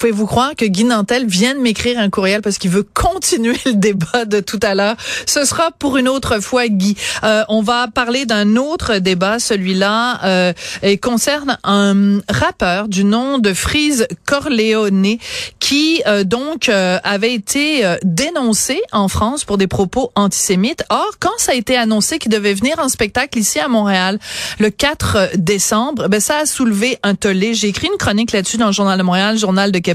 Pouvez-vous croire que Guy Nantel vient de m'écrire un courriel parce qu'il veut continuer le débat de tout à l'heure? Ce sera pour une autre fois, Guy. Euh, on va parler d'un autre débat, celui-là, euh, et concerne un rappeur du nom de Freeze Corleone qui euh, donc euh, avait été euh, dénoncé en France pour des propos antisémites. Or, quand ça a été annoncé qu'il devait venir en spectacle ici à Montréal le 4 décembre, ben ça a soulevé un tollé. J'ai écrit une chronique là-dessus dans le Journal de Montréal, Journal de.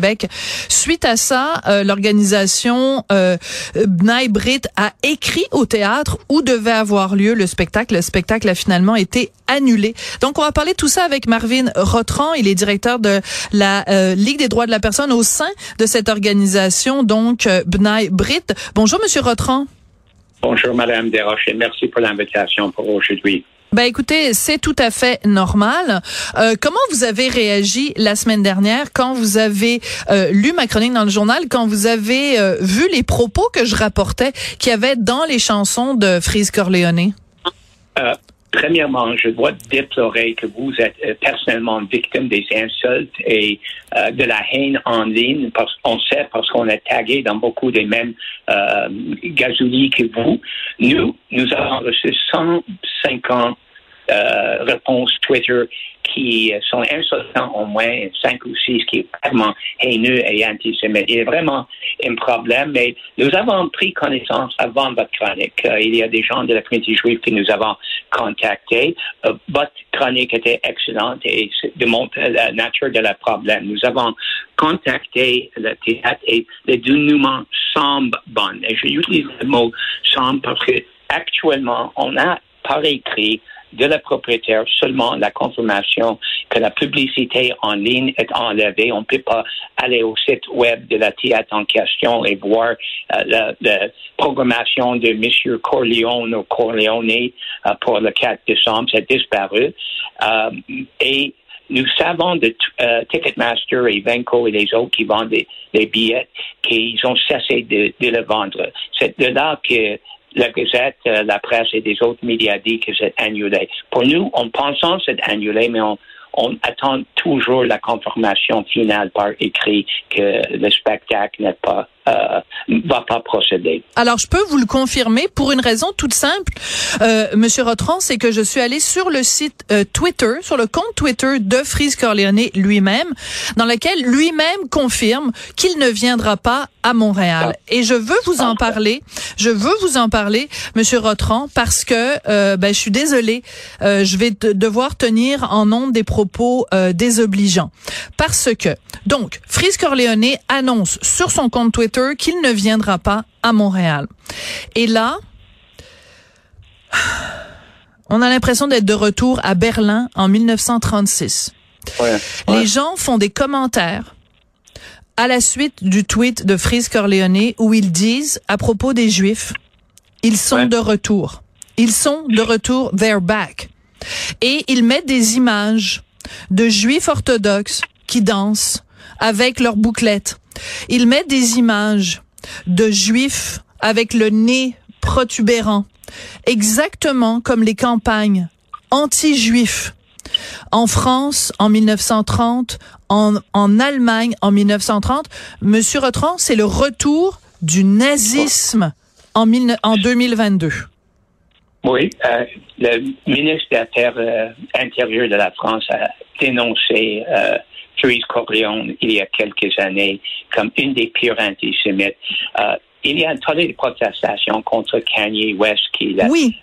Suite à ça, euh, l'organisation euh, B'nai Brit a écrit au théâtre où devait avoir lieu le spectacle. Le spectacle a finalement été annulé. Donc, on va parler de tout ça avec Marvin Rotran. Il est directeur de la euh, Ligue des droits de la personne au sein de cette organisation, donc euh, B'nai Brit. Bonjour, Monsieur Rotran. Bonjour, Madame Desroches, et merci pour l'invitation pour aujourd'hui. Ben écoutez, c'est tout à fait normal. Euh, comment vous avez réagi la semaine dernière quand vous avez euh, lu ma chronique dans le journal, quand vous avez euh, vu les propos que je rapportais qu'il y avait dans les chansons de Freeze Corleone? Premièrement, je dois déplorer que vous êtes personnellement victime des insultes et de la haine en ligne, parce qu'on sait, parce qu'on est tagué dans beaucoup des mêmes euh, gazouillis que vous. Nous, nous avons reçu 150 euh, réponses Twitter qui sont insultants au moins cinq ou six qui est vraiment haineux et antisémite. Il y a vraiment un problème, mais nous avons pris connaissance avant votre chronique. Euh, il y a des gens de la communauté juive que nous avons contactés. Euh, votre chronique était excellente et démontre la nature de la problème. Nous avons contacté le théâtre et le dénouement semble bon. Et j'utilise le mot semble parce que actuellement, on a par écrit de la propriétaire seulement la confirmation que la publicité en ligne est enlevée. On ne peut pas aller au site web de la théâtre en question et voir euh, la, programmation de M. Corleone ou Corleone euh, pour le 4 décembre. C'est disparu. Euh, et nous savons de Ticketmaster et Venco et les autres qui vendent des, des billets qu'ils ont cessé de, de le vendre. C'est de là que la Gazette, euh, la presse et des autres médias disent que c'est annulé. Pour nous, on pense que c'est annulé, mais on, on attend toujours la confirmation finale par écrit que le spectacle n'est pas euh, va pas procéder. Alors, je peux vous le confirmer pour une raison toute simple, euh, Monsieur Rotron, c'est que je suis allé sur le site euh, Twitter, sur le compte Twitter de Freeze Corleone lui-même, dans lequel lui-même confirme qu'il ne viendra pas à Montréal. Ah. Et je veux vous en parler. Je veux vous en parler, Monsieur Rotron, parce que euh, ben, je suis désolée, euh, je vais devoir tenir en nombre des propos euh, désobligeants, parce que donc Freeze Corleone annonce sur son compte Twitter qu'il ne viendra pas à Montréal. Et là, on a l'impression d'être de retour à Berlin en 1936. Ouais, ouais. Les gens font des commentaires à la suite du tweet de Freeze Corleone où ils disent à propos des Juifs, ils sont ouais. de retour. Ils sont de retour, they're back. Et ils mettent des images de Juifs orthodoxes qui dansent avec leurs bouclettes il met des images de juifs avec le nez protubérant, exactement comme les campagnes anti-juifs en France en 1930, en, en Allemagne en 1930. Monsieur Rotran, c'est le retour du nazisme en, mille, en 2022. Oui, euh, le ministre des Affaires euh, intérieures de la France a dénoncé euh, Therese Corleone il y a quelques années comme une des pires antisémites. Euh, il y a un tas de protestations contre Kanye West qui a oui.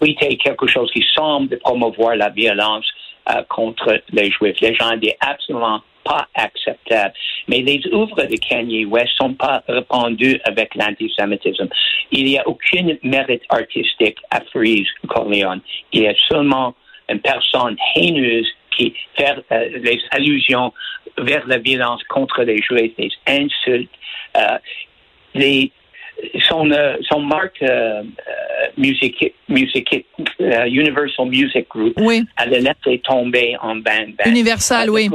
tweeté quelque chose qui semble promouvoir la violence contre les Juifs. Les gens disent absolument pas acceptable. Mais les œuvres de Kanye West sont pas répandues avec l'antisémitisme. Il n'y a aucun mérite artistique à Freeze Corleone. Il y a seulement une personne haineuse qui fait euh, les allusions vers la violence contre les Juifs, les insultes, euh, les son euh, son marque euh, music music Universal Music Group oui. a laissé tomber en ban. Universal, oui.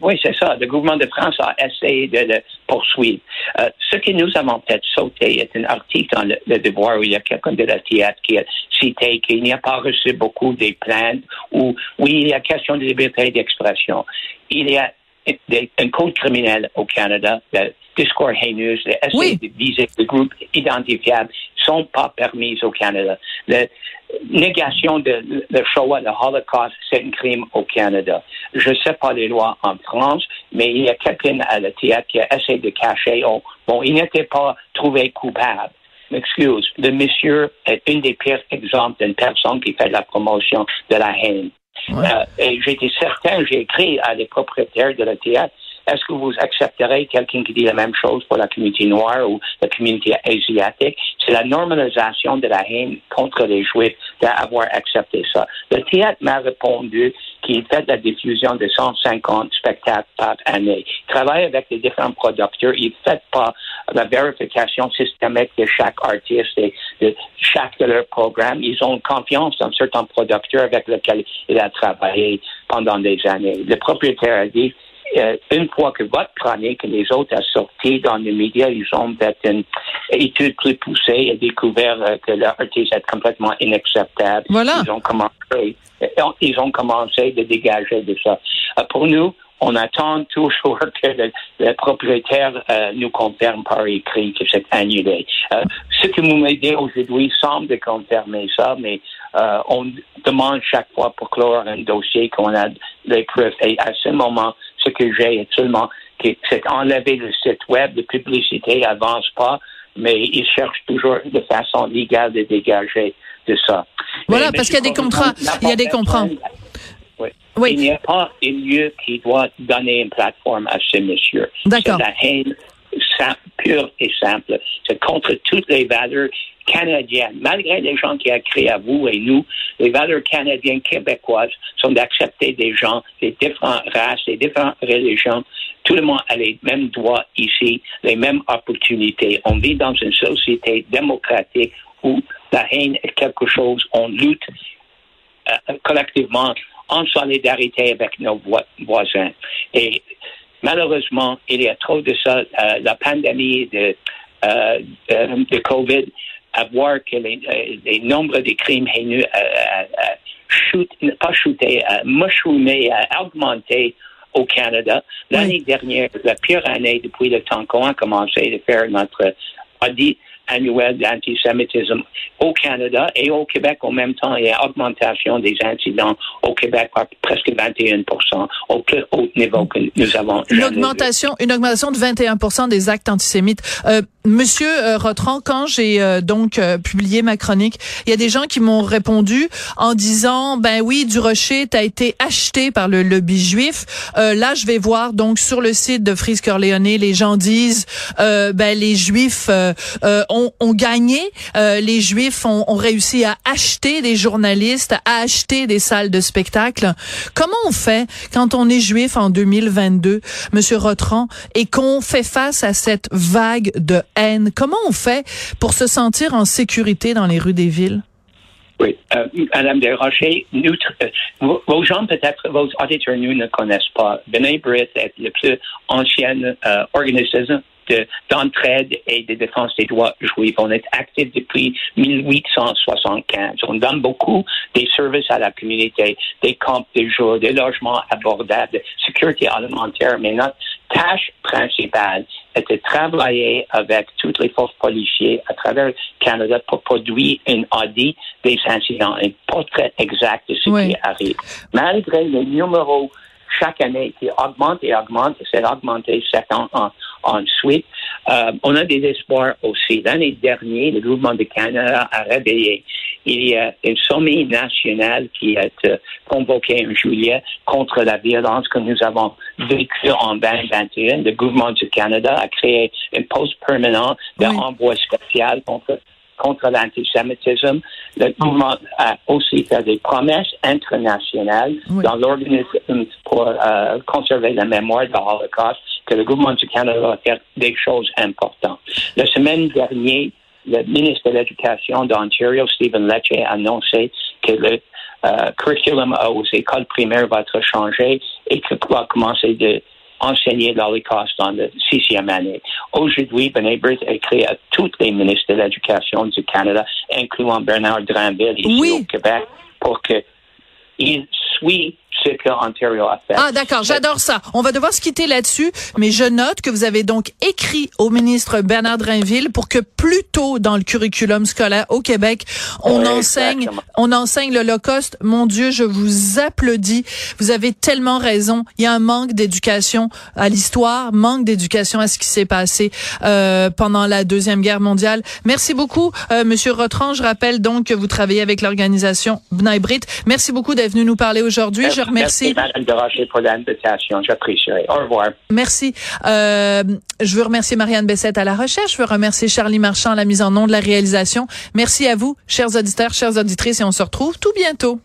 Oui, c'est ça. Le gouvernement de France a essayé de le poursuivre. Euh, ce que nous avons fait sauter est un article dans le, Devoir où il y a quelqu'un de la théâtre qui a cité qu'il n'y a pas reçu beaucoup des plaintes ou oui, il y a question de liberté d'expression. Il y a un code criminel au Canada, le discours haineux, les essais de viser des groupes identifiables sont pas permis au Canada. La négation de le Shoah, le Holocaust, c'est un crime au Canada. Je ne sais pas les lois en France, mais il y a quelqu'un à la théâtre qui a essayé de cacher. Oh, bon, il n'était pas trouvé coupable. Excuse, le monsieur est un des pires exemples d'une personne qui fait la promotion de la haine. Euh, et j'étais certain, j'ai écrit à les propriétaires de la théâtre, est-ce que vous accepterez quelqu'un qui dit la même chose pour la communauté noire ou la communauté asiatique? C'est la normalisation de la haine contre les Juifs d'avoir accepté ça. Le théâtre m'a répondu qu'il fait la diffusion de 150 spectacles par année. Il travaille avec les différents producteurs. Il ne fait pas la vérification systémique de chaque artiste et de chaque de leurs programmes. Ils ont confiance dans certains producteurs avec lesquels il a travaillé pendant des années. Le propriétaire a dit, euh, une fois que votre chronique et les autres a sorti dans les médias, ils ont fait une étude plus poussée et découvert euh, que l'artiste est complètement inacceptable. Voilà. Ils ont commencé, euh, ils ont commencé de dégager de ça. pour nous, on attend toujours que le, propriétaire nous confirme par écrit que c'est annulé. ce que vous m'aidez aujourd'hui semble confirmer ça, mais on demande chaque fois pour clore un dossier qu'on a des preuves. Et à ce moment, ce que j'ai actuellement, c'est enlever le site web, de publicité n'avance pas, mais ils cherchent toujours de façon légale de dégager de ça. Voilà, parce qu'il y a des contrats. Il y a des contrats. Oui. Il n'y a pas un lieu qui doit donner une plateforme à ce monsieur. D'accord. C'est la haine pure et simple. C'est contre toutes les valeurs canadiennes. Malgré les gens qui a créé à vous et nous, les valeurs canadiennes québécoises sont d'accepter des gens des différentes races, des différentes religions. Tout le monde a les mêmes droits ici, les mêmes opportunités. On vit dans une société démocratique où la haine est quelque chose, on lutte euh, collectivement en solidarité avec nos voisins. Et malheureusement, il y a trop de ça. Euh, la pandémie de, euh, de COVID à voir que les, euh, les nombres de crimes haineux shoot, pas shooté, mushroomé, augmenté au Canada. L'année dernière, la pire année depuis le temps qu'on a commencé de faire notre audit annuel d'antisémitisme au Canada et au Québec en même temps. Il y a augmentation des incidents au Québec par presque 21 au plus haut niveau que nous avons. Une augmentation, une augmentation de 21 des actes antisémites. Euh, Monsieur euh, Rotran, quand j'ai euh, donc euh, publié ma chronique, il y a des gens qui m'ont répondu en disant ben oui, du Rocher a été acheté par le lobby juif. là, je vais voir donc sur le site de Frise Corleone, les gens disent ben les Juifs ont, ont, gagné, les Juifs ont, ont, réussi à acheter des journalistes, à acheter des salles de spectacle. Comment on fait quand on est Juif en 2022, Monsieur Rotran, et qu'on fait face à cette vague de Comment on fait pour se sentir en sécurité dans les rues des villes? Oui, euh, Madame Desrochers, euh, vos, gens peut-être, vos auditeurs ne connaissent pas. Benin Brit est le plus ancien euh, organisme d'entraide et de défense des droits juifs. On est actif depuis 1875. On donne beaucoup des services à la communauté, des camps de jour, des logements abordables, de sécurité alimentaire. Mais notre tâche principale est de travailler avec toutes les forces policières à travers le Canada pour produire un audit des incidents, un portrait exact de ce qui arrive. Malgré le numéro chaque année qui augmente et augmente, c'est augmenté ans en, ensuite. Euh, on a des espoirs aussi. L'année dernière, le gouvernement de Canada a réveillé. Il y a un sommet national qui a été convoqué en juillet contre la violence que nous avons vécue en 2021. Le gouvernement du Canada a créé un poste permanent d'envoi spécial contre contre l'antisémitisme. Le gouvernement a aussi fait des promesses internationales dans l'organisme pour euh, conserver la mémoire de l'Holocauste que le gouvernement du Canada va faire des choses importantes. La semaine dernière, le ministre de l'Éducation d'Ontario, Stephen Lecce, a annoncé que le euh, curriculum aux écoles primaires va être changé et que va commencer de enseigner l'Holocauste dans la sixième année. Aujourd'hui, Britt a écrit à tous les ministres de l'Éducation du Canada, incluant Bernard Drinville ici au Québec, pour qu'il suit ah, d'accord, j'adore ça. On va devoir se quitter là-dessus, mais je note que vous avez donc écrit au ministre Bernard Drinville pour que plus tôt dans le curriculum scolaire au Québec, on enseigne, on enseigne l'Holocauste. Mon Dieu, je vous applaudis. Vous avez tellement raison. Il y a un manque d'éducation à l'histoire, manque d'éducation à ce qui s'est passé euh, pendant la deuxième guerre mondiale. Merci beaucoup, euh, Monsieur Rotran. Je rappelle donc que vous travaillez avec l'organisation B'nai Brit. Merci beaucoup d'être venu nous parler aujourd'hui. Je Merci. Madame Rocher, pour l'invitation. J'apprécierai. Au revoir. Merci. Euh, je veux remercier Marianne Bessette à la recherche. Je veux remercier Charlie Marchand à la mise en nom de la réalisation. Merci à vous, chers auditeurs, chères auditrices, et on se retrouve tout bientôt.